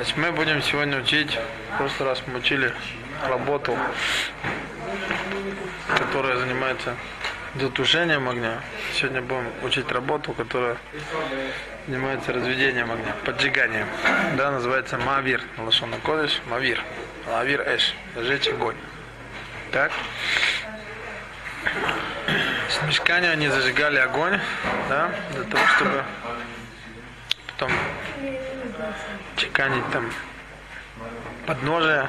Значит, мы будем сегодня учить, в прошлый раз мы учили работу, которая занимается затушением огня. Сегодня будем учить работу, которая занимается разведением огня, поджиганием. Да, называется мавир. Лашона кодыш, мавир. Мавир эш, зажечь огонь. Так? С мешкания они зажигали огонь, да, для того, чтобы потом чеканить там подножия,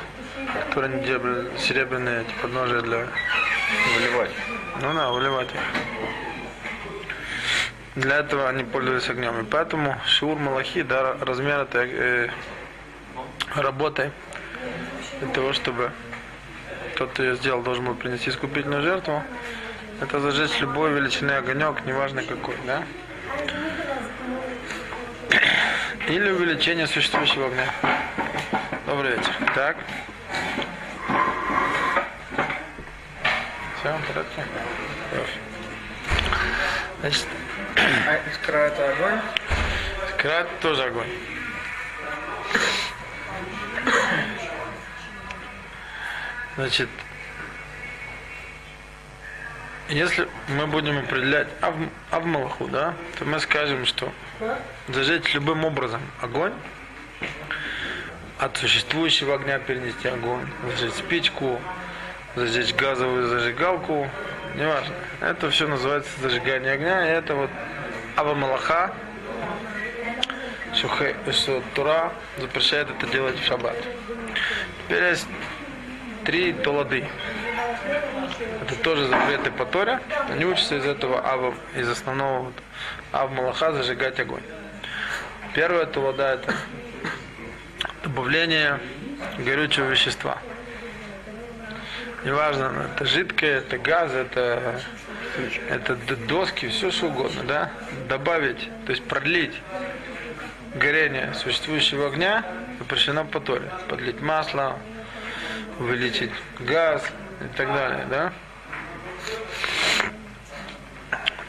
которые делали, серебряные эти подножия для Выливать. ну да, выливать их. Для этого они пользовались огнем. И поэтому шиур малахи, да, размер этой э, работы, для того, чтобы тот, кто ее сделал, должен был принести искупительную жертву, это зажечь любой величины огонек, неважно какой, да? Или увеличение существующего огня. Добрый вечер. Так. Все, в порядке? Хорошо. Значит, А искра это огонь? Крат тоже огонь. Значит, если мы будем определять ав, авмалаху, да, то мы скажем, что зажечь любым образом огонь, от существующего огня перенести огонь, зажечь спичку, зажечь газовую зажигалку, неважно. Это все называется зажигание огня, и это вот авамалаха, что, хэ- что Тура запрещает это делать в шаббат. Теперь есть три толады. Это тоже запреты по Торе. Они учатся из этого ава, из основного вот, ав малаха зажигать огонь. Первая толада это добавление горючего вещества. Неважно, это жидкое, это газ, это, это доски, все что угодно, да? Добавить, то есть продлить горение существующего огня запрещено по Торе. Подлить масло, увеличить газ и так далее, да?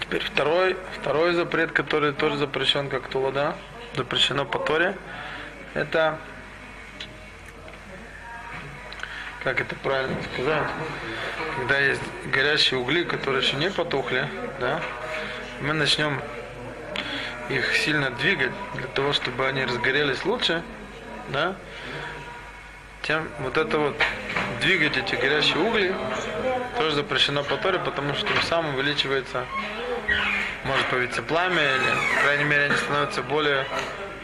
Теперь второй, второй запрет, который тоже запрещен как тулада, запрещено по Торе, это как это правильно сказать, когда есть горящие угли, которые еще не потухли, да, мы начнем их сильно двигать для того, чтобы они разгорелись лучше, да, тем вот это вот двигать эти горящие угли тоже запрещено по Торе, потому что тем самым увеличивается, может появиться пламя, или, по крайней мере, они становятся более,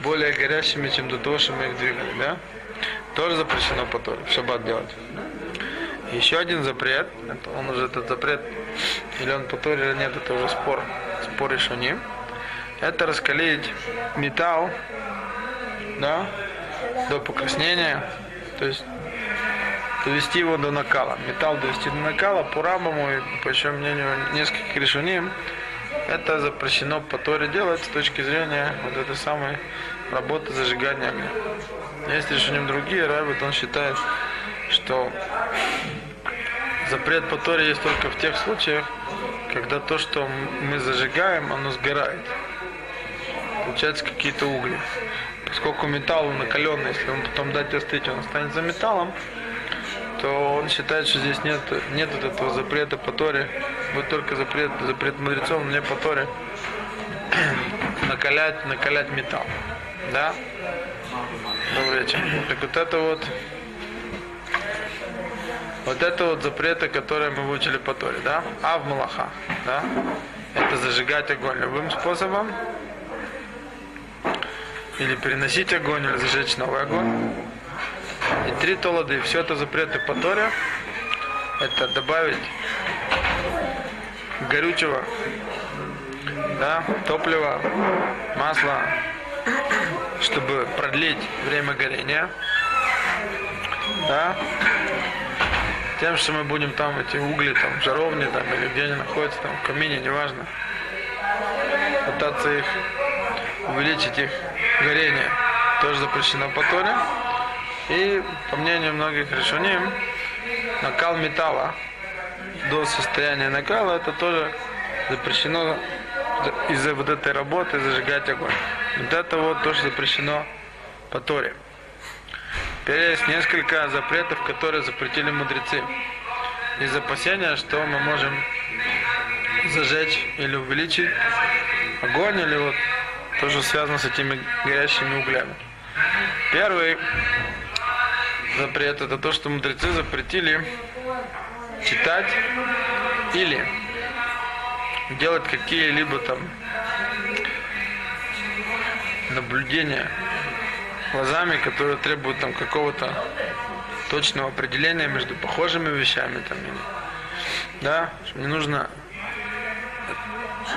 более горящими, чем до того, что мы их двигали, да? Тоже запрещено по Торе, в шаббат делать. Еще один запрет, это он уже этот запрет, или он по Торе или нет, это уже спор, спор еще не. Это раскалить металл, да, до покраснения, то есть довести его до накала. Металл довести до накала, по Рамбаму и по еще мнению нескольких решений, это запрещено по Торе делать с точки зрения вот этой самой работы зажигания огня. Есть решением другие, Рабит, он считает, что запрет по Торе есть только в тех случаях, когда то, что мы зажигаем, оно сгорает. Получается какие-то угли. Поскольку металл накаленный, если он потом дать остыть, он останется металлом, то он считает, что здесь нет, нет вот этого запрета по Торе. Вот только запрет, запрет мудрецов, но не по Торе. накалять, накалять металл. Да? Добрый вечер. Так вот это вот вот это вот запреты, которые мы выучили по Торе, да? А в Малаха, да? Это зажигать огонь любым способом. Или переносить огонь, или зажечь новый огонь. И три толоды, все это запреты по Торе. Это добавить горючего, да, топлива, масла, чтобы продлить время горения. Да? Тем, что мы будем там эти угли, там, жаровни, там, или где они находятся, там, в камине, неважно. Пытаться их увеличить их горение. Тоже запрещено по Торе. И, по мнению многих решений, накал металла до состояния накала, это тоже запрещено из-за вот этой работы зажигать огонь. Вот это вот тоже запрещено по Торе. Теперь есть несколько запретов, которые запретили мудрецы. Из опасения, что мы можем зажечь или увеличить огонь, или вот тоже связано с этими горящими углями. Первый запрет это то, что мудрецы запретили читать или делать какие-либо там наблюдения глазами, которые требуют там какого-то точного определения между похожими вещами там или да, мне нужно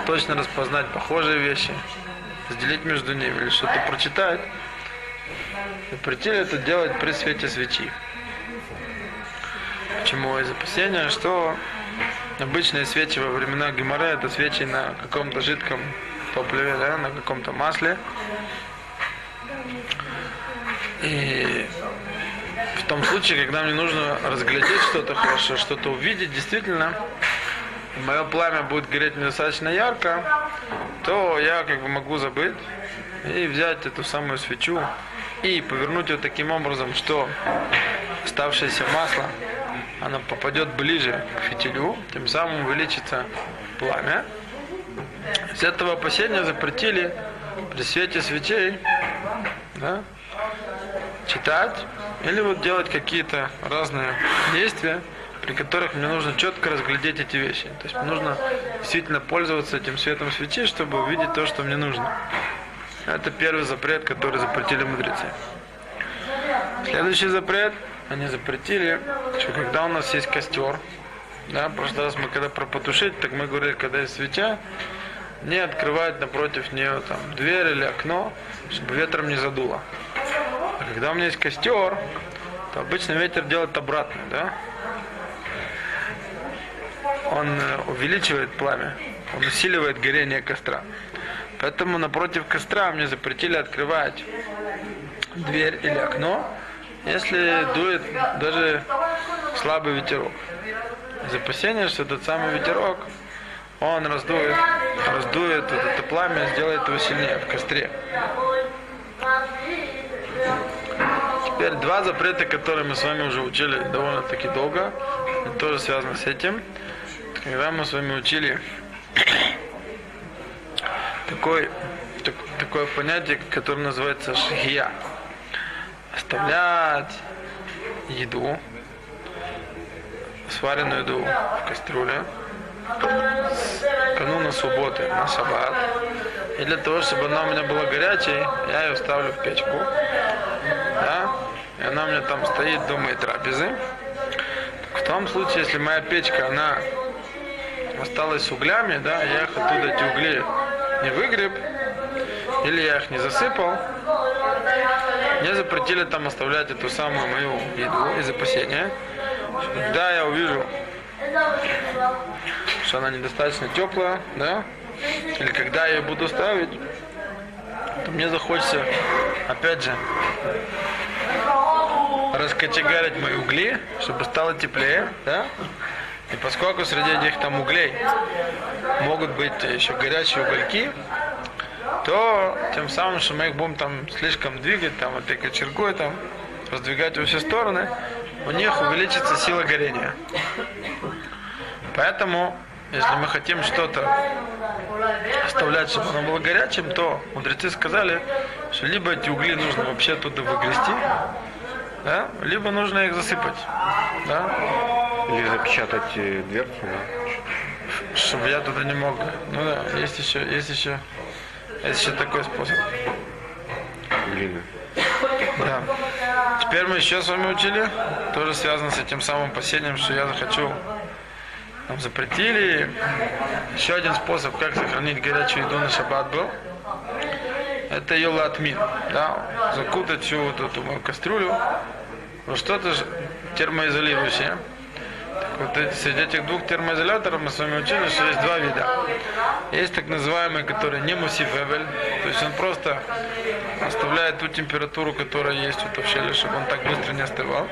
точно распознать похожие вещи, разделить между ними или что-то прочитать. Запретили это делать при свете свечи. Почему? Из опасения, что обычные свечи во времена Гемора это свечи на каком-то жидком топливе, да, на каком-то масле. И в том случае, когда мне нужно разглядеть что-то хорошо, что-то увидеть, действительно, мое пламя будет гореть недостаточно ярко, то я как бы могу забыть и взять эту самую свечу и повернуть ее таким образом, что оставшееся масло, оно попадет ближе к фитилю, тем самым увеличится пламя. С этого опасения запретили при свете свечей да, читать или вот делать какие-то разные действия, при которых мне нужно четко разглядеть эти вещи. То есть нужно действительно пользоваться этим светом свечи, чтобы увидеть то, что мне нужно. Это первый запрет, который запретили мудрецы. Следующий запрет, они запретили, что когда у нас есть костер, да, в прошлый раз мы когда про потушить, так мы говорили, когда есть свеча, не открывать напротив нее там дверь или окно, чтобы ветром не задуло. А когда у меня есть костер, то обычно ветер делает обратно, да? Он э, увеличивает пламя, он усиливает горение костра. Поэтому напротив костра мне запретили открывать дверь или окно, если дует даже слабый ветерок. Из опасения, что этот самый ветерок, он раздует, раздует вот это пламя, сделает его сильнее в костре. Теперь два запрета, которые мы с вами уже учили довольно-таки долго, тоже связано с этим. Когда мы с вами учили такой, так, такое понятие, которое называется шхия. Оставлять еду, сваренную еду в кастрюле, кануна субботы на шаббат. И для того, чтобы она у меня была горячей, я ее ставлю в печку. Да? И она у меня там стоит до моей трапезы. в том случае, если моя печка, она осталась с углями, да, я их оттуда эти угли не выгреб, или я их не засыпал, мне запретили там оставлять эту самую мою еду из опасения. Когда я увижу, что она недостаточно теплая, да, или когда я ее буду ставить, то мне захочется, опять же, раскочегарить мои угли, чтобы стало теплее, да, и поскольку среди этих там углей могут быть еще горячие угольки, то тем самым, что мы их будем там слишком двигать, там этой кочергой там, раздвигать во все стороны, у них увеличится сила горения. Поэтому, если мы хотим что-то оставлять, чтобы оно было горячим, то мудрецы сказали, что либо эти угли нужно вообще оттуда выгрести, да, либо нужно их засыпать. Да? Или запечатать э, дверцу, да? Чтобы я туда не мог. Ну да, есть еще, есть еще, есть еще такой способ. Глины. Да. Теперь мы еще с вами учили, тоже связано с этим самым опасением, что я захочу. Нам запретили. Еще один способ, как сохранить горячую еду на шаббат был. Это ее латмин. Да? Закутать всю вот эту мою кастрюлю во что-то термоизолирующее. Вот среди этих двух термоизоляторов мы с вами учили, что есть два вида. Есть так называемый, который не мусифебель, то есть он просто оставляет ту температуру, которая есть в щели, чтобы он так быстро не остывал.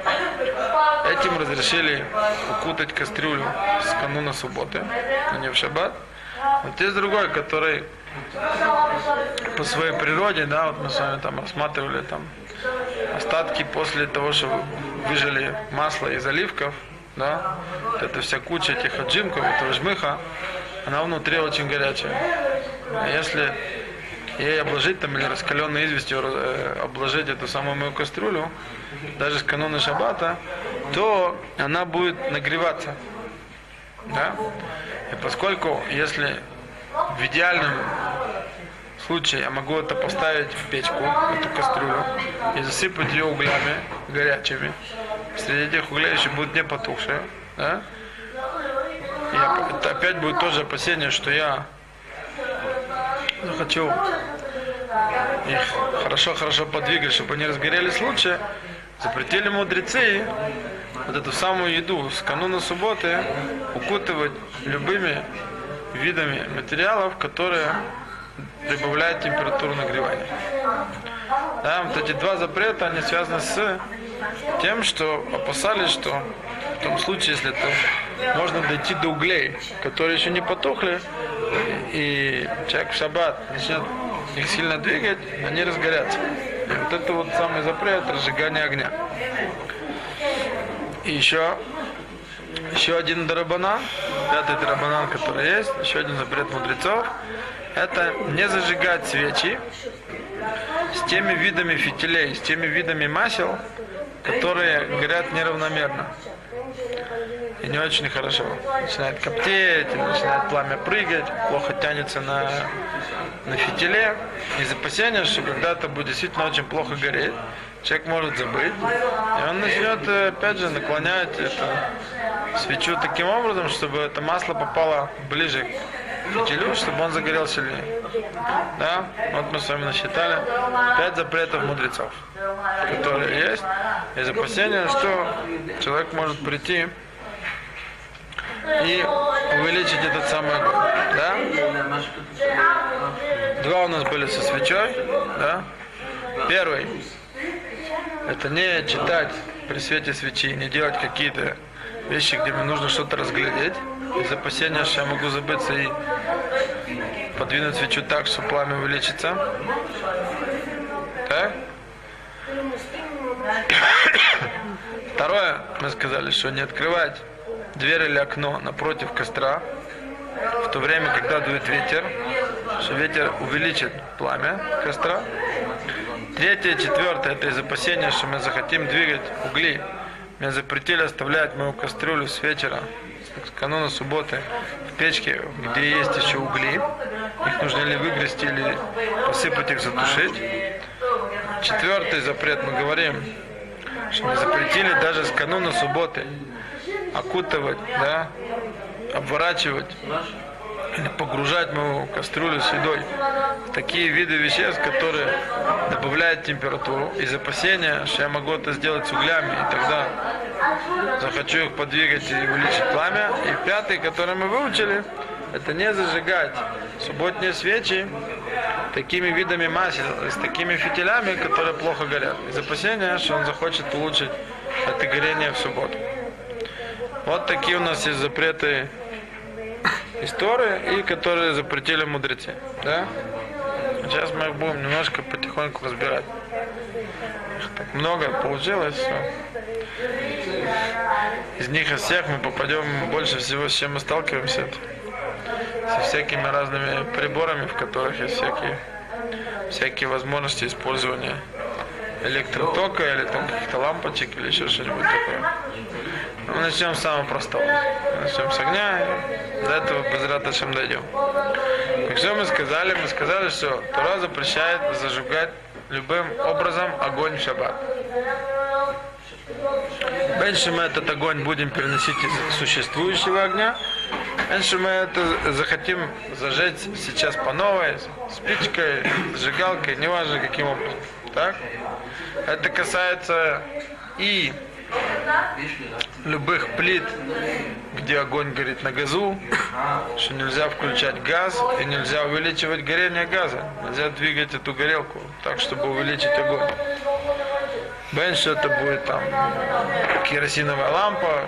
Этим разрешили укутать кастрюлю с кануна субботы, но не в шаббат. Вот есть другой, который по своей природе, да, вот мы с вами там рассматривали там остатки после того, что выжили масло из оливков, да, вот это вся куча этих отжимков, этого жмыха, она внутри очень горячая. А если ей обложить там или раскаленной известью э, обложить эту самую мою кастрюлю, даже с кануна шаббата, то она будет нагреваться. Да? И поскольку, если в идеальном случае я могу это поставить в печку, эту кастрюлю, и засыпать ее углями горячими, среди этих углей еще будут не потухшие, да? И это опять будет тоже опасение, что я хочу их хорошо-хорошо подвигать, чтобы они разгорелись лучше, запретили мудрецы вот эту самую еду с кануна субботы укутывать любыми видами материалов, которые прибавляют температуру нагревания. Да, вот эти два запрета, они связаны с тем, что опасались, что в том случае, если это можно дойти до углей, которые еще не потухли, и человек в шаббат начнет их сильно двигать, они разгорятся. И вот это вот самый запрет разжигания огня. И еще, еще один дарабанан, пятый дарабанан, который есть, еще один запрет мудрецов, это не зажигать свечи с теми видами фитилей, с теми видами масел, которые горят неравномерно. И не очень хорошо. Начинает коптеть, начинает пламя прыгать, плохо тянется на, на фитиле. Из опасения, что когда это будет действительно очень плохо гореть, человек может забыть. И он начнет, опять же, наклонять эту свечу таким образом, чтобы это масло попало ближе к фитилю, чтобы он загорел сильнее. Да? Вот мы с вами насчитали пять запретов мудрецов, которые есть, из опасения, что человек может прийти и увеличить этот самый огонь. Да? Два у нас были со свечой. Да? Первый. Это не читать при свете свечи, не делать какие-то вещи, где мне нужно что-то разглядеть. Из опасения, что я могу забыться и подвинуть свечу так, что пламя увеличится. Так? Второе, мы сказали, что не открывать дверь или окно напротив костра, в то время, когда дует ветер, что ветер увеличит пламя костра. Третье, четвертое, это из опасения, что мы захотим двигать угли. Мне запретили оставлять мою кастрюлю с вечера, с кануна субботы, в печке, где есть еще угли. Их нужно или выгрести, или посыпать их, затушить. Четвертый запрет, мы говорим, что мы запретили даже с кануна субботы окутывать, да, обворачивать или погружать мою кастрюлю с едой такие виды веществ, которые добавляют температуру из опасения, что я могу это сделать с углями, и тогда захочу их подвигать и увеличить пламя. И пятый, который мы выучили, это не зажигать субботние свечи такими видами масел, с такими фитилями, которые плохо горят. Из опасения, что он захочет улучшить это горение в субботу. Вот такие у нас есть запреты истории, и которые запретили мудрецы. Да? Сейчас мы их будем немножко потихоньку разбирать. Так много получилось. Из них из всех мы попадем больше всего, с чем мы сталкиваемся. Со всякими разными приборами, в которых есть всякие, всякие возможности использования электротока или там каких-то лампочек или еще что-нибудь такое. Ну, начнем с самого простого. Начнем с огня, и до этого без раташем дойдем. Так что мы сказали? Мы сказали, что Тура запрещает зажигать любым образом огонь в шаббат. Меньше мы этот огонь будем переносить из существующего огня, меньше мы это захотим зажечь сейчас по новой, спичкой, зажигалкой, неважно каким образом. Так? Это касается и любых плит, где огонь горит на газу, что нельзя включать газ и нельзя увеличивать горение газа. Нельзя двигать эту горелку так, чтобы увеличить огонь. Бен, что это будет там керосиновая лампа,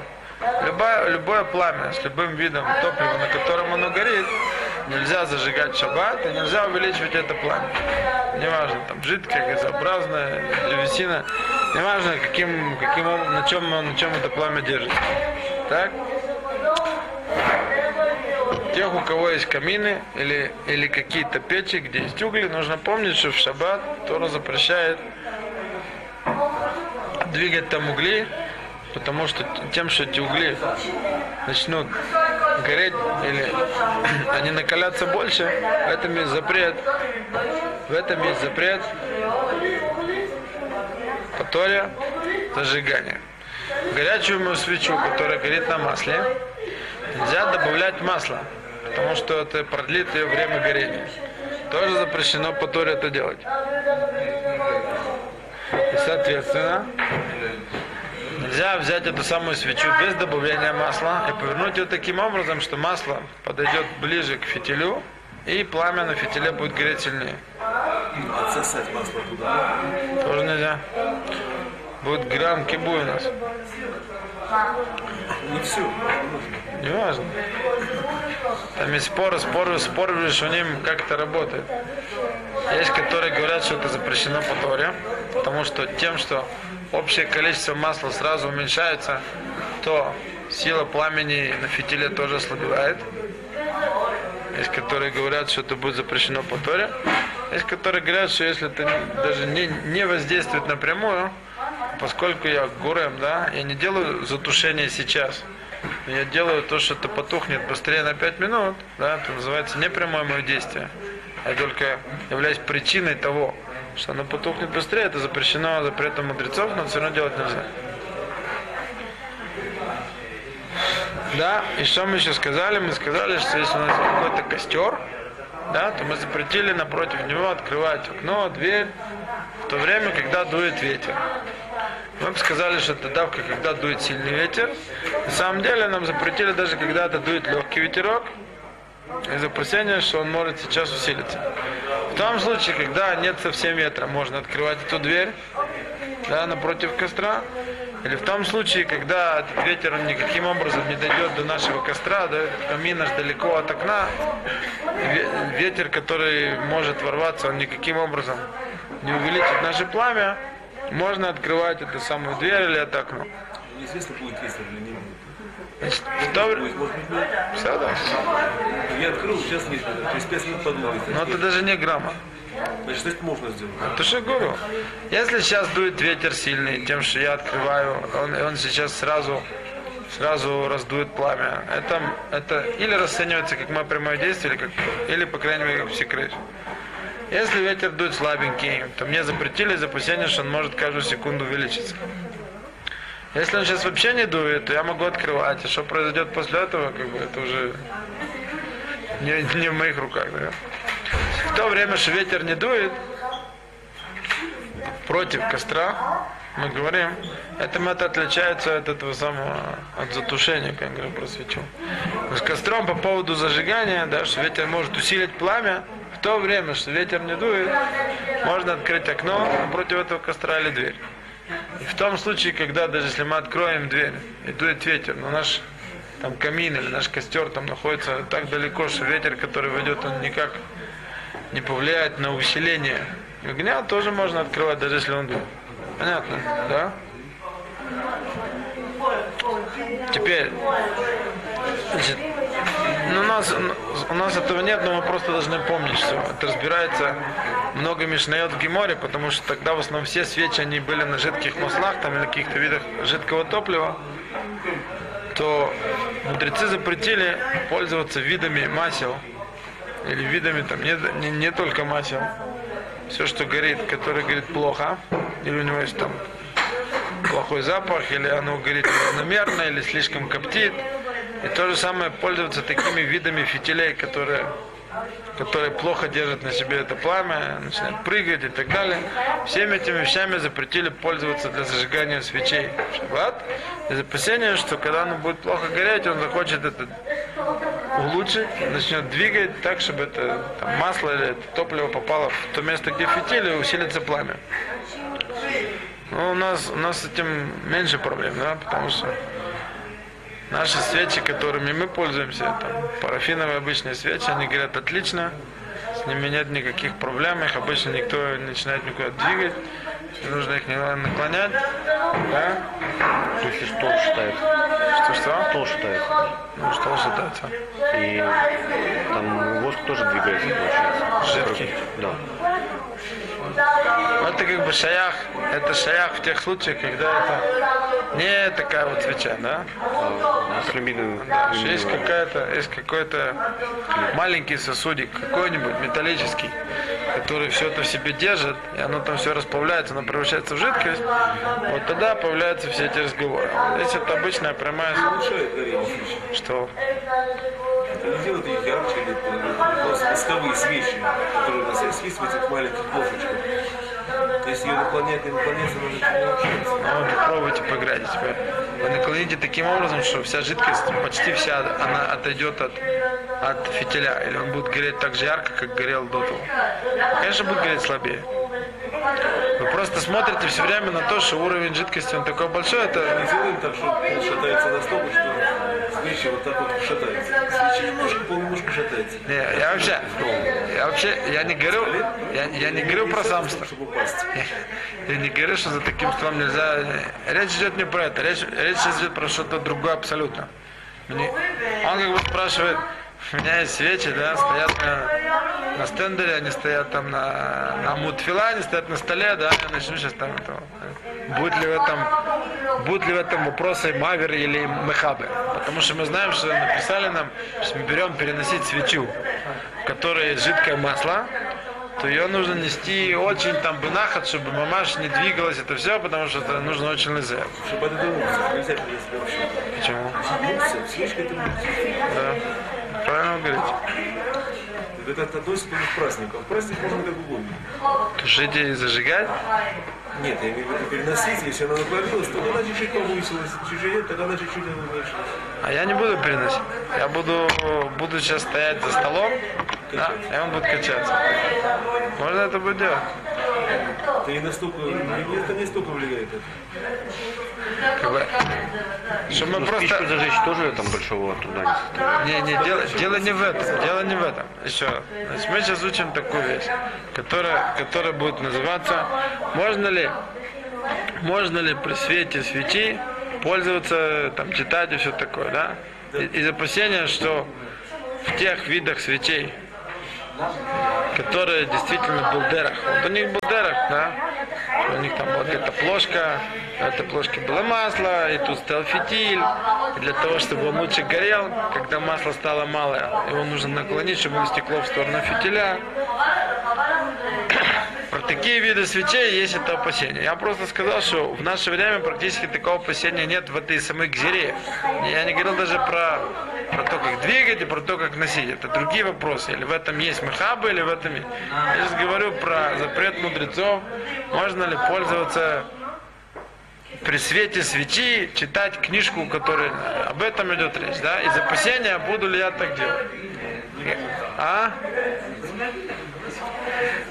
любое, любое пламя с любым видом топлива, на котором оно горит, нельзя зажигать шаббат и нельзя увеличивать это пламя. Неважно, там жидкое, газообразное, древесина, неважно, каким, каким, на, чем, на чем это пламя держится. Так? Тех, у кого есть камины или, или какие-то печи, где есть угли, нужно помнить, что в шаббат Тора запрещает двигать там угли, потому что тем, что эти угли начнут гореть или они накалятся больше, в этом есть запрет. В этом есть запрет по Торе зажигания. Горячую свечу, которая горит на масле, нельзя добавлять масло, потому что это продлит ее время горения. Тоже запрещено по Торе это делать. И соответственно, нельзя взять эту самую свечу без добавления масла и повернуть ее таким образом, что масло подойдет ближе к фитилю, и пламя на фитиле будет гореть сильнее. Отсосать масло туда. Тоже нельзя. Будет грамм кибу у нас. Не все. Не важно. Там есть споры, споры, споры, что ним как это работает. Есть, которые говорят, что это запрещено по Торе, потому что тем, что общее количество масла сразу уменьшается, то сила пламени на фитиле тоже ослабевает. Есть, которые говорят, что это будет запрещено по Торе. Есть, которые говорят, что если это даже не, не воздействует напрямую, поскольку я гурем, да, я не делаю затушение сейчас. Но Я делаю то, что это потухнет быстрее на 5 минут, да, это называется непрямое мое действие. Я только являюсь причиной того, что оно потухнет быстрее, это запрещено запретом мудрецов, но все равно делать нельзя. Да, и что мы еще сказали? Мы сказали, что если у нас какой-то костер, да, то мы запретили напротив него открывать окно, дверь, в то время, когда дует ветер. Мы бы сказали, что тогда, когда дует сильный ветер, на самом деле нам запретили даже когда это дует легкий ветерок, из опасения, что он может сейчас усилиться. В том случае, когда нет совсем ветра, можно открывать эту дверь, да, напротив костра. Или в том случае, когда этот ветер никаким образом не дойдет до нашего костра, да, камин аж далеко от окна, ве- ветер, который может ворваться, он никаким образом не увеличит наше пламя, можно открывать эту самую дверь или это окно. Неизвестно, будет ветер или не будет. Значит, в то вре- Будет, может быть, нет. Всё, да. Я открыл, сейчас нет. То есть 5 минут подумать. Но это даже не грамма. Значит, это можно сделать. Это что я говорю? Если сейчас дует ветер сильный, тем, что я открываю, он, он сейчас сразу, сразу раздует пламя. Это, это или расценивается как мое прямое действие, или, как, или по крайней мере, как псикрыш. Если ветер дует слабенький, то мне запретили из опасения, что он может каждую секунду увеличиться. Если он сейчас вообще не дует, то я могу открывать. А что произойдет после этого, как бы это уже не, не в моих руках. Да? В то время, что ветер не дует, против костра, мы говорим, это отличается от этого самого, от затушения, как я говорю про свечу. С костром по поводу зажигания, да, что ветер может усилить пламя, в то время, что ветер не дует, можно открыть окно напротив этого костра или дверь. И в том случае, когда даже если мы откроем дверь и дует ветер, но наш там камин или наш костер там находится так далеко, что ветер, который войдет, он никак не повлияет на усиление огня, тоже можно открывать, даже если он дует. Понятно, да? Теперь, значит, ну, у, нас, у нас этого нет, но мы просто должны помнить, что это разбирается много мишнает в Геморе, потому что тогда в основном все свечи, они были на жидких маслах, там или каких-то видах жидкого топлива, то мудрецы запретили пользоваться видами масел, или видами там не, не, не только масел, все, что горит, которое горит плохо, или у него есть там плохой запах, или оно горит неравномерно, или слишком коптит. И то же самое пользоваться такими видами фитилей, которые, которые плохо держат на себе это пламя, начинают прыгать и так далее. Всеми этими вещами запретили пользоваться для зажигания свечей в шаббат. Из опасения, что когда оно будет плохо гореть, он захочет это улучшить, начнет двигать так, чтобы это там, масло или это топливо попало в то место, где фитиль, и усилится пламя. Но у нас, у нас с этим меньше проблем, да, потому что Наши свечи, которыми мы пользуемся, там, парафиновые обычные свечи, они горят отлично, с ними нет никаких проблем, их обычно никто не начинает никуда двигать, не нужно их не наклонять, да? То есть стол считается. Что, что? Стол считается. Ну, что считается? И там воск тоже двигается, получается. Жидкий. Да. Это как бы шаях, это шаях в тех случаях, когда это не такая вот свеча, да? А с люминовым. Да, есть какая-то, есть какой-то маленький сосудик, какой-нибудь металлический, который все это в себе держит, и оно там все расплавляется, оно превращается в жидкость, вот тогда появляются все эти разговоры. Здесь это обычная прямая, что Это не делает ярче или восковые свечи, которые у нас есть, в этих маленьких ложечках. Если ее наклонять, не наклоняться, она начинает не общаться. Ну, попробуйте поиграть. Типа, Вы наклоните таким образом, что вся жидкость, почти вся, она отойдет от, от фитиля. Или он будет гореть так же ярко, как горел до того. Конечно, будет гореть слабее. Вы просто смотрите все время на то, что уровень жидкости он такой большой, это Не делаем так, что пол шатается настолько, что свечи вот так вот шатаются. Свечи немножко, пол немножко шатается. не, я вообще, я вообще, я не говорю, я, я не говорю про сам стол. Чтобы упасть. Я не говорю, что за таким столом нельзя. Речь идет не про это. Речь, речь идет про что-то другое абсолютно. Мне- Он как бы спрашивает, у меня есть свечи, да, стоят на, на стендере, они стоят там на, на мутфила, они стоят на столе, да, я начну сейчас там это. Будет ли в этом, будут ли в этом вопросы мавер или мехабы? Потому что мы знаем, что написали нам, что мы берем переносить свечу, в которой жидкое масло, то ее нужно нести очень там бынахат, чтобы мамаш не двигалась, это все, потому что это нужно очень лызе. Чтобы это. Почему? Да. Правильно вы говорите. Это относится к празднику. А в праздник можно как угодно. Тушить и зажигать? Нет, я имею в виду переносить, если она наклонилась, то она чуть-чуть повысилась, чуть-чуть нет, тогда она чуть-чуть уменьшилась. А я не буду переносить. Я буду, буду сейчас стоять за столом, да, и он будет качаться. Можно это будет делать. Это не настолько, это не столько влияет. Это. Как бы, чтобы мы Ну, просто... спичку зажечь тоже там большого труда не. Не, не, дело, дело не в этом, дело не в этом. Еще, значит, мы сейчас учим такую вещь, которая, которая будет называться, можно ли, можно ли при свете свечи пользоваться, там, читать и все такое, да? И- Из опасения, что в тех видах свечей, которые действительно был дерах, вот у них был дерах, да, у них там вот эта плошка, в этой плошке было масло, и тут стоял фитиль, для того, чтобы он лучше горел, когда масло стало малое, его нужно наклонить, чтобы стекло в сторону фитиля. Про такие виды свечей есть это опасение. Я просто сказал, что в наше время практически такого опасения нет в этой самой гзире. Я не говорил даже про, про то, как двигать и про то, как носить. Это другие вопросы. Или в этом есть мехабы, или в этом есть. Я сейчас говорю про запрет мудрецов. Можно ли пользоваться при свете свечи читать книжку, которая об этом идет речь, да? Из опасения, буду ли я так делать. А?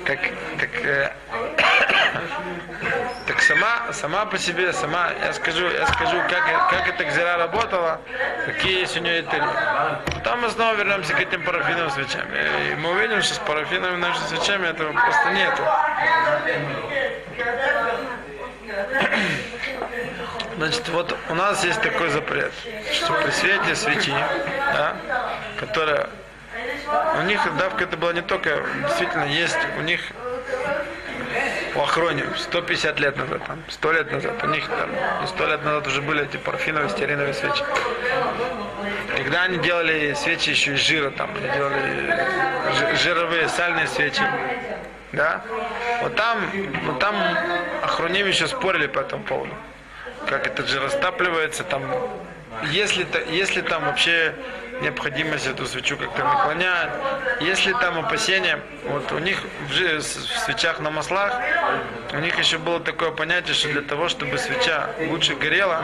Как, так сама, сама по себе, сама, я скажу, я скажу, как, как эта гзира работала, какие есть у нее это. Потом мы снова вернемся к этим парафиновым свечам. И мы увидим, что с парафиновыми нашими свечами этого просто нету. Значит, вот у нас есть такой запрет, что при свете свечи, да, которая у них давка это была не только, действительно, есть у них у Охроне 150 лет назад, там, 100 лет назад, у них там, и 100 лет назад уже были эти парафиновые стеариновые свечи. Когда они делали свечи еще из жира, там, они делали жи- жировые сальные свечи, да, вот там, вот там Охроним еще спорили по этому поводу, как этот жир растапливается, там, если, если там вообще необходимость эту свечу как-то наклонять, если там опасения, вот у них в, свечах на маслах, у них еще было такое понятие, что для того, чтобы свеча лучше горела,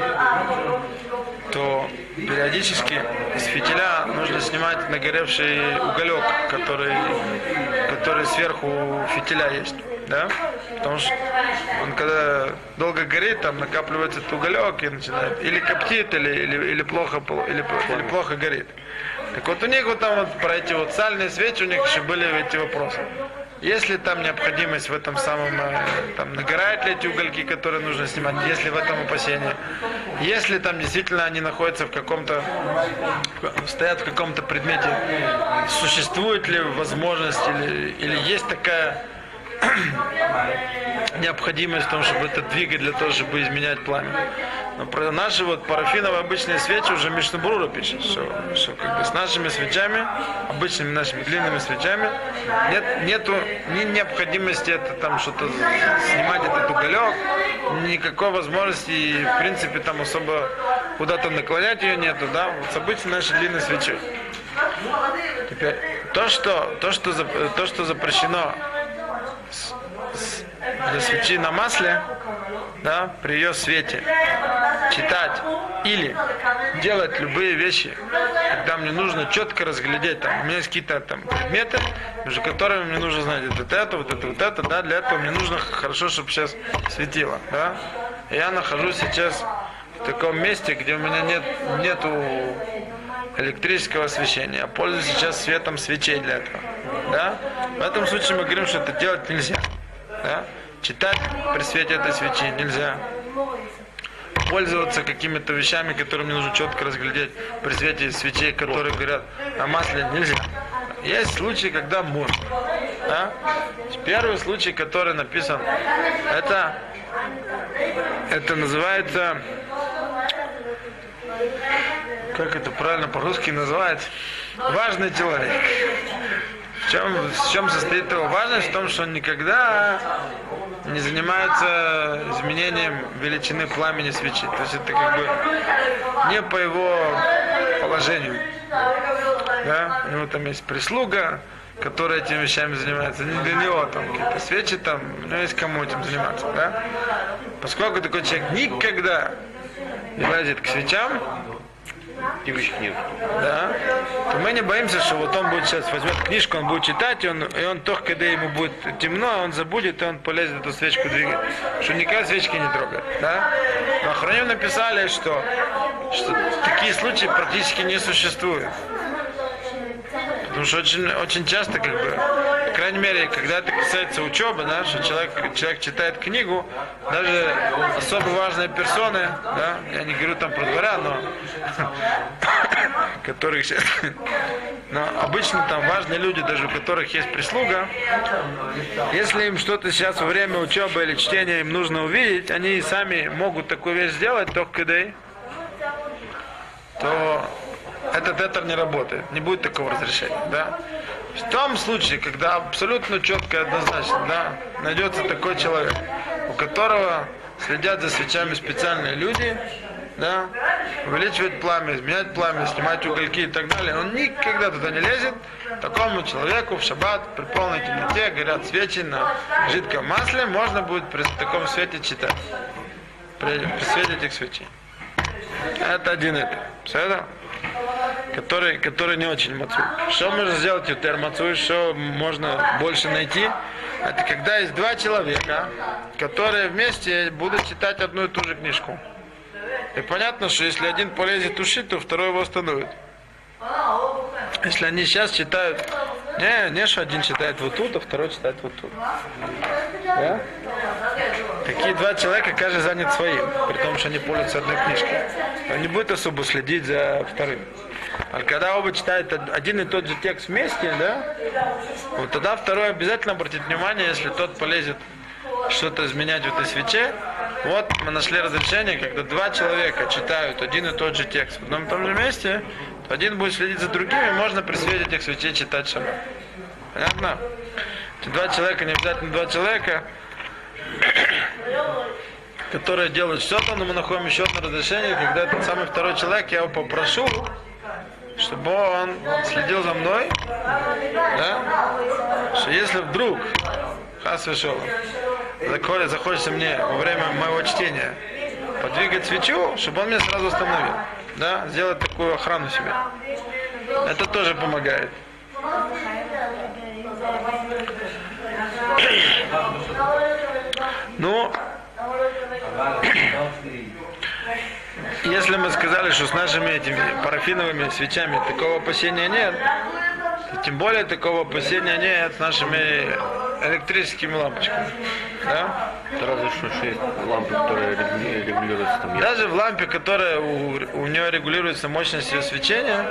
то периодически с фитиля нужно снимать нагоревший уголек, который, который сверху фитиля есть. Да, потому что он когда долго горит, там накапливается этот уголек и начинает. Или коптит, или, или, или, плохо, или, или плохо горит. Так вот у них вот там вот про эти вот сальные свечи у них еще были эти вопросы. Есть ли там необходимость в этом самом, э, там, нагорают ли эти угольки, которые нужно снимать, есть ли в этом опасение, если там действительно они находятся в каком-то, стоят в каком-то предмете, существует ли возможность или, или есть такая необходимость в том, чтобы это двигать для того, чтобы изменять пламя. Но про наши вот парафиновые обычные свечи уже Мишнабрура пишет, что, что как бы с нашими свечами, обычными нашими длинными свечами, нет, нету ни необходимости это там что-то снимать этот уголек, никакой возможности и в принципе там особо куда-то наклонять ее нету, да, вот с обычной нашей длинной свечой. Теперь, то, что, то, что, то, что запрещено для свечи на масле, да, при ее свете, читать или делать любые вещи, когда мне нужно четко разглядеть, там, у меня есть какие-то там предметы, между которыми мне нужно знать вот это, вот это, вот это, да, для этого мне нужно хорошо, чтобы сейчас светило, да. Я нахожусь сейчас в таком месте, где у меня нет, нету электрического освещения. Я пользуюсь сейчас светом свечей для этого. Да? В этом случае мы говорим, что это делать нельзя. Да? Читать при свете этой свечи нельзя. Пользоваться какими-то вещами, которые мне нужно четко разглядеть при свете свечей, которые горят на масле, нельзя. Есть случаи, когда можно. Да? Первый случай, который написан, это, это называется как это правильно по-русски называется, важный человек. В чем, в чем состоит его важность? В том, что он никогда не занимается изменением величины пламени свечи. То есть это как бы не по его положению. Да? У него там есть прислуга, которая этими вещами занимается. Не для него там какие-то свечи там, у него есть кому этим заниматься. Да? Поскольку такой человек никогда не лазит к свечам, Девочек нет. да, то мы не боимся, что вот он будет сейчас возьмет книжку, он будет читать, и он, и он только когда ему будет темно, он забудет, и он полезет эту свечку двигать. Что никогда свечки не трогает. Да? Но Охраним написали, что, что такие случаи практически не существуют. Потому что очень, очень часто, как бы, крайней мере, когда это касается учебы, да, что человек, человек читает книгу, даже особо важные персоны, да, я не говорю там про дворян, но которых но обычно там важные люди, даже у которых есть прислуга, если им что-то сейчас во время учебы или чтения им нужно увидеть, они сами могут такую вещь сделать, только когда то этот этер не работает, не будет такого разрешения, да. В том случае, когда абсолютно четко и однозначно, да, найдется такой человек, у которого следят за свечами специальные люди, да, увеличивать пламя, изменять пламя, снимать угольки и так далее, он никогда туда не лезет. Такому человеку в шаббат при полной темноте горят свечи на жидком масле, можно будет при таком свете читать, при, при свете этих свечей. Это один это. Все это? Который, который не очень мацуй. Что можно сделать ютер мацуй, что можно больше найти? Это когда есть два человека, которые вместе будут читать одну и ту же книжку. И понятно, что если один полезет тушить, то второй его остановит. Если они сейчас читают, не, не, что один читает вот тут, а второй читает вот тут. Да? Такие два человека, каждый занят своим, при том, что они пользуются одной книжкой. Он не будет особо следить за вторым. А когда оба читают од- один и тот же текст вместе, да, вот тогда второй обязательно обратит внимание, если тот полезет что-то изменять в этой свече. Вот мы нашли разрешение, когда два человека читают один и тот же текст в одном и том же месте, то один будет следить за другим, и можно при свете этих свечей читать шаббат. Понятно? Два человека, не обязательно два человека, которые делают что-то, но мы находим еще одно разрешение, когда этот самый второй человек, я его попрошу, чтобы он следил за мной, да, что если вдруг, хас вышел, заходит, захочется мне во время моего чтения подвигать свечу, чтобы он меня сразу остановил, да, сделать такую охрану себе. Это тоже помогает. Ну, если мы сказали, что с нашими этими парафиновыми свечами такого опасения нет, то тем более такого опасения нет с нашими электрическими лампочками. Да? Разве что есть лампы, которые регули- регулируются там. Даже в лампе, которая у, у нее регулируется мощность ее свечения,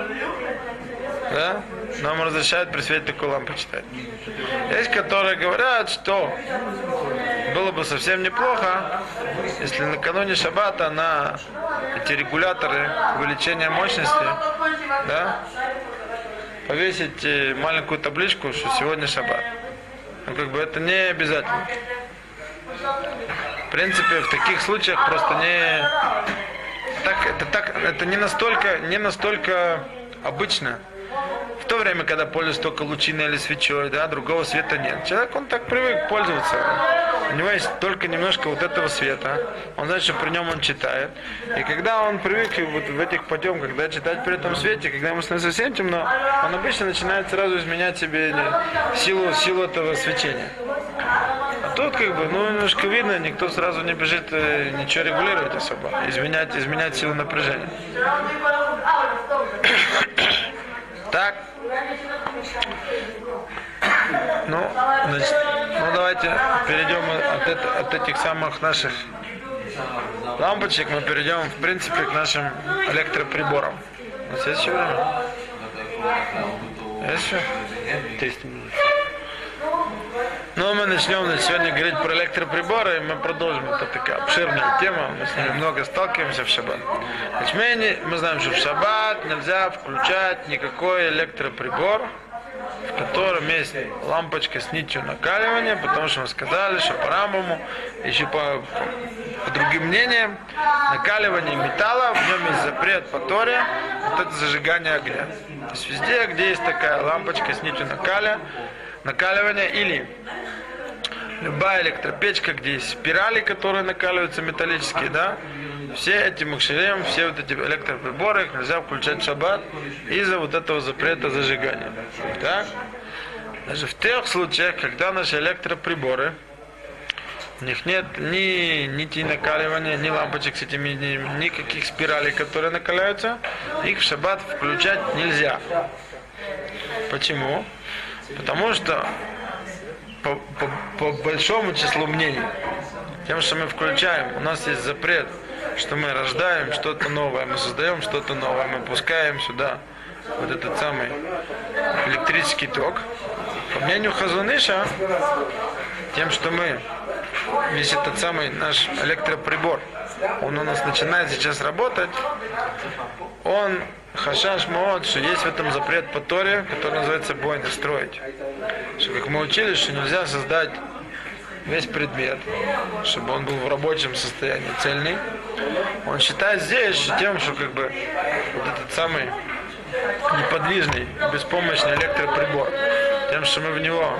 да, нам разрешают при свете такой лампы читать. Есть, которые говорят, что было бы совсем неплохо, если накануне шаббата на эти регуляторы увеличения мощности, да, повесить э, маленькую табличку, что сегодня шаббат. Ну, как бы это не обязательно. В принципе, в таких случаях просто не так, это так, это не настолько, не настолько обычно. В то время, когда пользуются только лучиной или свечой, да, другого света нет. Человек, он так привык пользоваться. У него есть только немножко вот этого света. Он знает, что при нем он читает. И когда он привык вот в этих потемках, когда читать при этом свете, когда ему становится совсем темно, он обычно начинает сразу изменять себе э, силу, силу этого свечения. А тут как бы, ну, немножко видно, никто сразу не бежит э, ничего регулировать особо, изменять, изменять силу напряжения. Так. Ну, значит, ну давайте перейдем от, от этих самых наших лампочек, мы перейдем, в принципе, к нашим электроприборам. У нас есть еще время? Есть еще? 300 минут. Ну, мы начнем значит, сегодня говорить про электроприборы, и мы продолжим. Это такая обширная тема, мы с ними много сталкиваемся в шаббат. Значит, мы, не- мы знаем, что в шаббат нельзя включать никакой электроприбор, в котором есть лампочка с нитью накаливания, потому что мы сказали, что по Рамбаму, еще по, по другим мнениям, накаливание металла, в нем есть запрет по Торе, вот это зажигание огня. То есть везде, где есть такая лампочка с нитью накаля, накаливания или любая электропечка, где есть спирали, которые накаливаются металлические, да, все эти махширем, все вот эти электроприборы их нельзя включать в шаббат из-за вот этого запрета зажигания. Так? Даже в тех случаях, когда наши электроприборы, у них нет ни нити накаливания, ни лампочек с этими, ни, никаких спиралей, которые накаляются, их в шаббат включать нельзя. Почему? Потому что по, по- по большому числу мнений, тем, что мы включаем, у нас есть запрет, что мы рождаем что-то новое, мы создаем что-то новое, мы пускаем сюда вот этот самый электрический ток. По мнению Хазуныша, тем, что мы, весь этот самый наш электроприбор, он у нас начинает сейчас работать, он хашаш моот, что есть в этом запрет по Торе, который называется бойня, строить. Что как мы учили, что нельзя создать весь предмет, чтобы он был в рабочем состоянии, цельный. Он считает здесь тем, что как бы вот этот самый неподвижный, беспомощный электроприбор, тем, что мы в него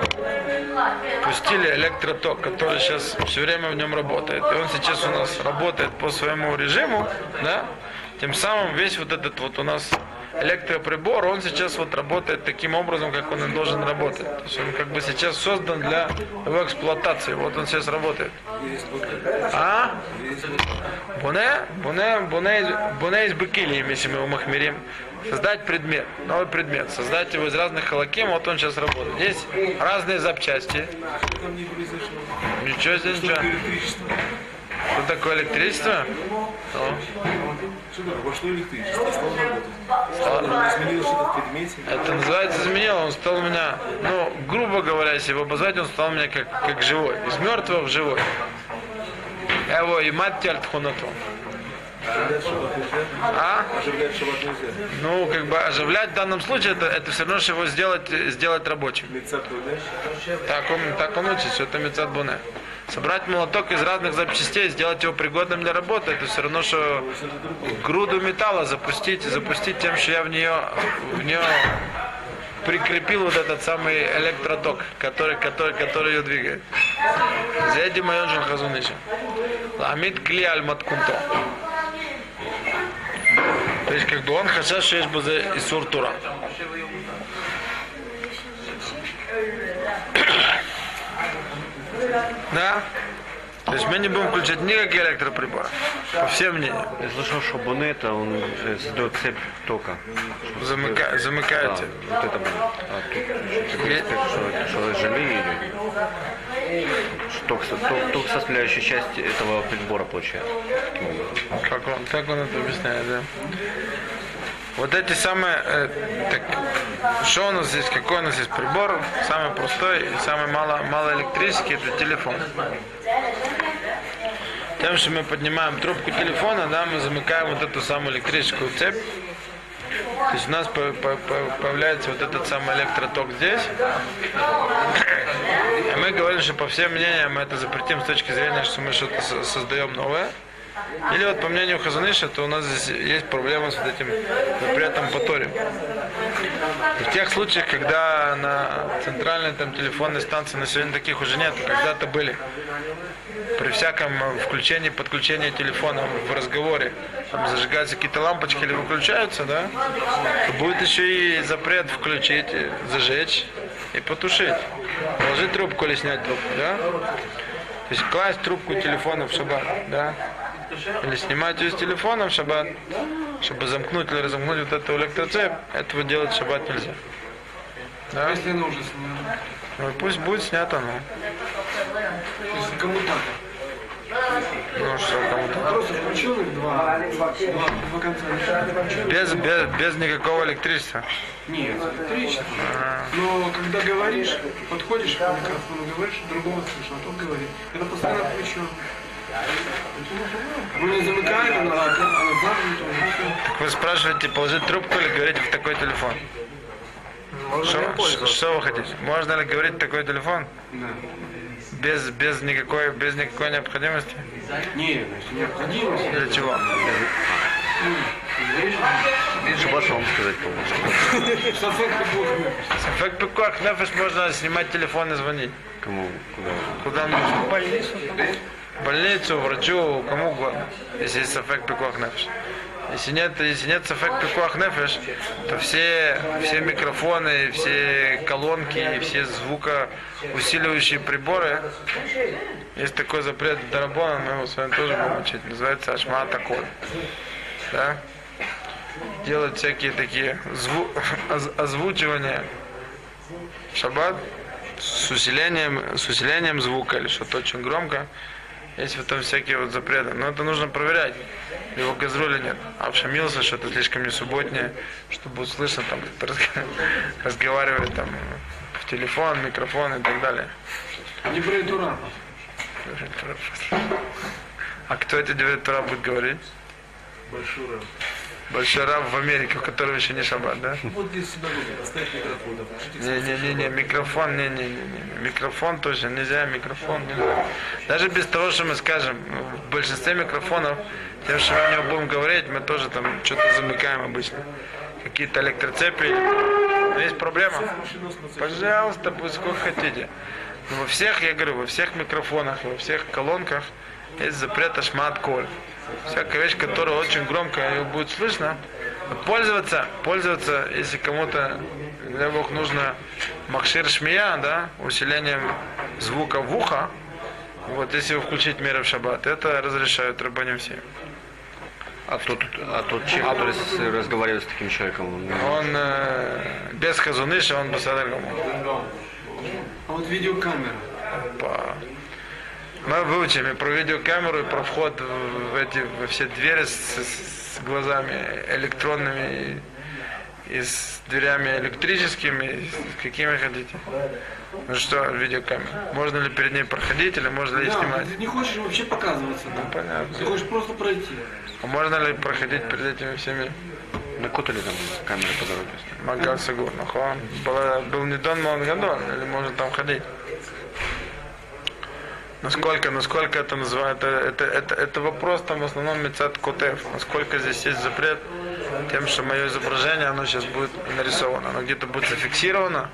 пустили электроток, который сейчас все время в нем работает. И он сейчас у нас работает по своему режиму, да, тем самым весь вот этот вот у нас электроприбор, он сейчас вот работает таким образом, как он и должен работать. То есть он как бы сейчас создан для его эксплуатации. Вот он сейчас работает. А? Буне, буне, буне, буне из быкили, если мы его махмерим. Создать предмет, новый предмет, создать его из разных халаким, вот он сейчас работает. Есть разные запчасти. Ничего себе, ничего. Что такое электричество? Ну, Что такое? Во что электричество? Стало работать. Это называется изменил, он стал у меня, ну, грубо говоря, если его обозвать, он стал у меня как, как живой. Из мертвого в живой. Его и мать тхунату. Оживлять шаббат нельзя. А? Ну, как бы оживлять в данном случае, это, это все равно, что его сделать, сделать рабочим. Так он, так он учит, что это мецад буне. Собрать молоток из разных запчастей, сделать его пригодным для работы, это все равно, что груду металла запустить, запустить тем, что я в нее, в нее прикрепил вот этот самый электроток, который, который, который ее двигает. Зеди майон хазуныша. Ламит кли аль маткунто. То есть, как бы он хотел, что есть бы и суртура. Да? То есть мы не будем включать никакие электроприборы. По всем мнениям. Я слышал, что Бонета, он создает цепь тока. Замыка, Да, замыкаете. вот это было. А тут Е- что, что жалею Ток, ток, ток составляющая часть этого прибора получается. Как он, как он это объясняет, да? Вот эти самые, э, так, что у нас здесь, какой у нас есть прибор, самый простой и самый мало, малоэлектрический, это телефон. Тем, что мы поднимаем трубку телефона, да, мы замыкаем вот эту самую электрическую цепь. То есть у нас по- по- по- появляется вот этот самый электроток здесь. И мы говорим, что по всем мнениям мы это запретим с точки зрения, что мы что-то со- создаем новое. Или вот по мнению Хазаныша, то у нас здесь есть проблема с вот этим запретом по Торе. В тех случаях, когда на центральной там телефонной станции на сегодня таких уже нет, когда-то были. При всяком включении, подключении телефона в разговоре, там зажигаются какие-то лампочки или выключаются, да, то будет еще и запрет включить, зажечь и потушить. Положить трубку или снять трубку, да? То есть класть трубку телефона в шаббат, да? Или снимать ее с телефона в шаббат, чтобы замкнуть или разомкнуть вот эту электроцепь, этого делать в шаббат нельзя. Да? Если она уже снята. Ну, пусть будет снято, ну. Если кому так. Ну что, кому-то. Два. Без, без, без никакого электричества. Нет, электричество. Но когда говоришь, подходишь к микрофону, говоришь, другого слышно, а тот говорит. Это постоянно включен. Мы не замыкаем, она замкнута, вы спрашиваете, положить трубку или говорить в такой телефон? Что, вы хотите? Можно ли говорить в такой телефон? Да. Без, без, никакой, без никакой необходимости? Нет, значит, необходимость. Для чего? Чтобы вам сказать полностью. Сафек пикуах можно снимать телефон и звонить. Кому, куда. Куда нужно? В больницу. Больницу, врачу, кому угодно. Если есть эффект пикуах нефиш. Если нет, если нет эффект пикуах нефиш, то все, все микрофоны, все колонки все звукоусиливающие приборы, есть такой запрет Дарабона, мы его с вами тоже будем учить, называется Ашма Такой. Да? Делать всякие такие зву- оз- озвучивания в шаббат с усилением, с усилением звука или что-то очень громко. Есть в этом всякие вот запреты. Но это нужно проверять, его газроли нет. А в Шамилса что-то слишком не субботнее, что будет слышно, там разговаривает там в телефон, микрофон и так далее. Не про Тура. А кто эти девять Тура будет говорить? Большой. Большой раб в Америке, у которого еще не шаббат, да? Вот здесь синагоги, поставить микрофон, Не-не-не, микрофон, не-не-не, микрофон точно нельзя, микрофон нельзя. Даже без того, что мы скажем, в большинстве микрофонов, тем, что мы в него будем говорить, мы тоже там что-то замыкаем обычно. Какие-то электроцепи. Но есть проблема. Пожалуйста, пусть сколько хотите. Но во всех, я говорю, во всех микрофонах, во всех колонках есть запрет ашмат коль. Всякая вещь, которая очень громко ее будет слышно, пользоваться, пользоваться, если кому-то, дай бог, нужно махшир шмия, да, усилением звука в ухо, вот если его включить меры в шаббат, это разрешают рабаним все. А тот, а тот человек, который с- разговаривает с таким человеком, он, Он э, без хазуныша, он гамор. А вот видеокамера. Опа. Мы выучили про видеокамеру и про вход в эти во все двери с, с- глазами электронными и, и с дверями электрическими, какими хотите. Ну что, видеокамера? Можно ли перед ней проходить или можно ли Да, снимать? ты не хочешь вообще показываться, да? Понятно. Ты хочешь просто пройти. А можно ли проходить перед этими всеми накутали там камеры по дороге. Магал Сагур? Был не Дон Мангадон, или можно там ходить? Насколько, насколько это называют, это, это, это, это вопрос там в основном Мецат Котев. Насколько здесь есть запрет тем, что мое изображение, оно сейчас будет нарисовано, оно где-то будет зафиксировано,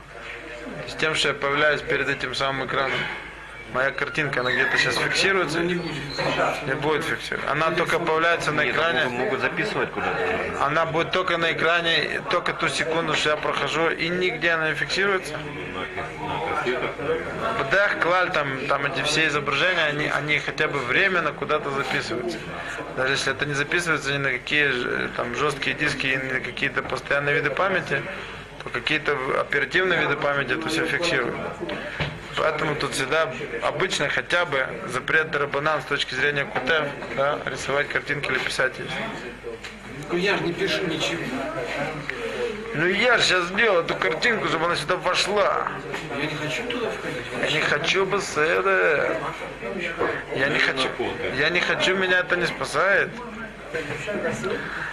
с тем, что я появляюсь перед этим самым экраном. Моя картинка, она где-то сейчас фиксируется, Не будет. фиксироваться. Она только появляется на экране. могут- могут записывать куда-то. Она будет только на экране, только ту секунду, что я прохожу, и нигде она не фиксируется. Бдах, клаль, там, там эти все изображения, они, они хотя бы временно куда-то записываются. Даже если это не записывается ни на какие ж- там жесткие диски, и ни на какие-то постоянные виды памяти, то какие-то оперативные виды памяти это все фиксирует. Поэтому тут всегда обычно хотя бы запрет Дарабанан с точки зрения КУТФ, да, рисовать картинки или писать их. Ну я же не пишу ничего. Ну я же сейчас сделал эту картинку, чтобы она сюда вошла. Я не хочу туда входить. Я не хочу бы с это. Я не хочу. Я не хочу, меня это не спасает.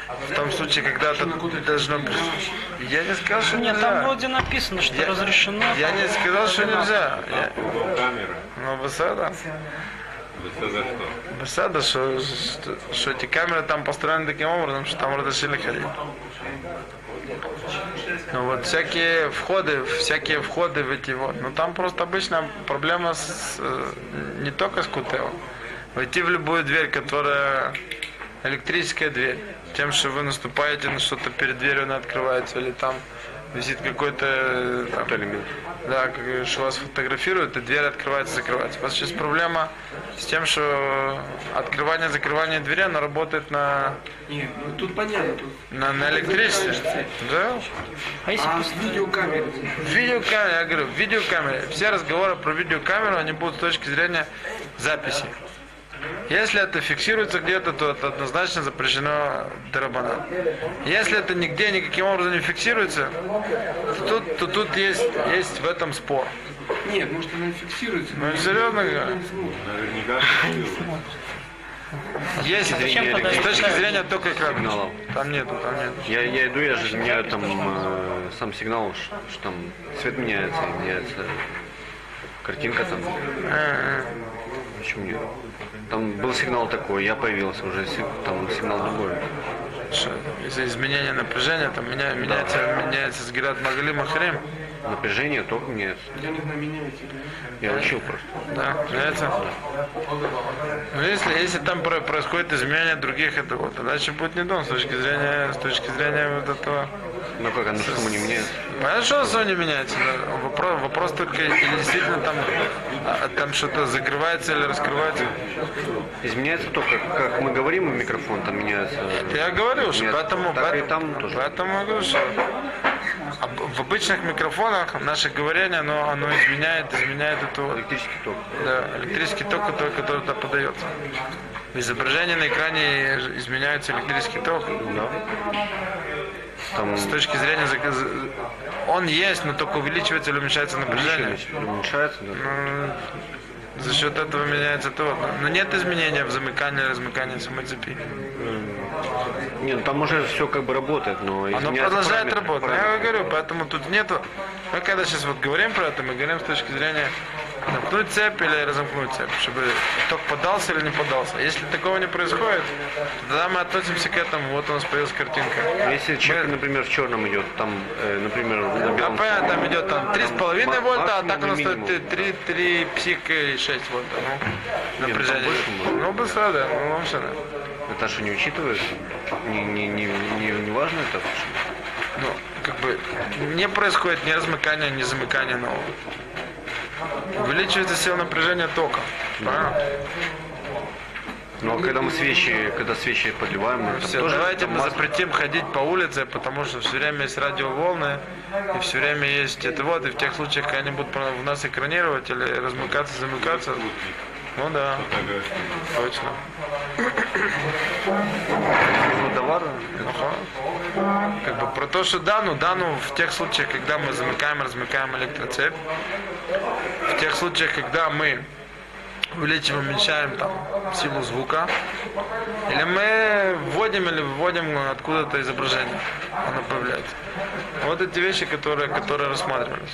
В том случае, когда это должно быть. Я не сказал, что Нет, там нельзя. вроде написано, что Я- разрешено. Я не сказал, что нельзя. Я-. Ну. Это за что? Что, что, эти камеры там построены таким образом, что там разрешили ходить. Ну вот всякие входы, всякие входы в эти вот. Ну там просто обычно проблема с, не только с КУТЭО. Войти в любую дверь, которая электрическая дверь, тем, что вы наступаете на что-то перед дверью, она открывается, или там висит какой-то э, там, элемент. да, как, что вас фотографируют, и дверь открывается, закрывается. У вас сейчас проблема с тем, что открывание-закрывание двери, оно работает на, Нет, ну тут понятно. Тут. на, на электричестве. Да? А если А с видеокамеры? Видеокамера, я говорю, видеокамера. Все разговоры про видеокамеру, они будут с точки зрения записи. Если это фиксируется где-то, то это однозначно запрещено дарабана. Если это нигде никаким образом не фиксируется, то тут, то тут есть, есть в этом спор. Нет, может она фиксируется. Ну, серьезно говорю. Наверняка. Есть зачем с точки зрения только экрана. Сигналов. Там нету, там нету. Я, я иду, я же меняю там э, сам сигнал, ш- что, там цвет меняется, меняется картинка там. Э, Почему нет? Там был сигнал такой, я появился, уже там сигнал другой. Из-за изменения напряжения там меня, меняется, меняется сгират Магали Махрим. Напряжение только меняется. Я. Я учил просто. Да, меняется. Но если, если там про- происходит изменение других, это вот, еще будет не дом с точки зрения, с точки зрения вот этого. Ну как, оно что не меняется? Понятно, что все не меняется. Вопрос, вопрос только, или действительно там, а, там что-то закрывается или раскрывается. Изменяется только, как мы говорим микрофон, там меняется. Я говорил, что поэтому, так и поэтому, там тоже. поэтому я говорю, что в обычных микрофонах наше говорение, оно, оно изменяет, изменяет эту Электрический ток. да, электрический ток, который, который туда подается. В изображении на экране изменяется электрический ток. Там С точки зрения зак- з- он есть, но только увеличивается или уменьшается напряжение. уменьшается, да. Ну, За счет этого меняется то. Но нет изменения в замыкании размыкании самой цепи. Нет, ну там уже все как бы работает, но Оно продолжает работать. Я говорю, поэтому тут нету. Мы когда сейчас вот говорим про это, мы говорим с точки зрения замкнуть цепь или разомкнуть цепь, чтобы ток подался или не подался. Если такого не происходит, то тогда мы относимся к этому. Вот у нас появилась картинка. Ну, Если человек, например, в черном идет, там, э, например, на А белом понятно, там идет там 3,5 Ма- вольта, а так у нас и стоит минимум. 3, 3 псих и 6 вольта. Ну, напряжение. больше может. Ну, быстро, да. Ну, вообще, да. это что не учитывается? Не, не, не, не, не важно это? Ну, как бы не происходит ни размыкания, ни замыкания нового. Увеличивается сила напряжения тока. Правильно? Ну а когда мы свечи, когда свечи подливаем, мы там Все, тоже давайте мы масло- запретим ходить по улице, потому что все время есть радиоволны, и все время есть это вот, и в тех случаях, когда они будут в нас экранировать или размыкаться, замыкаться, ну да, точно. водовар. Ага. Как бы про то, что да, ну да, ну в тех случаях, когда мы замыкаем, размыкаем электроцепь, в тех случаях, когда мы увеличиваем, уменьшаем там силу звука, или мы вводим или выводим откуда-то изображение, оно появляется. Вот эти вещи, которые, которые рассматривались.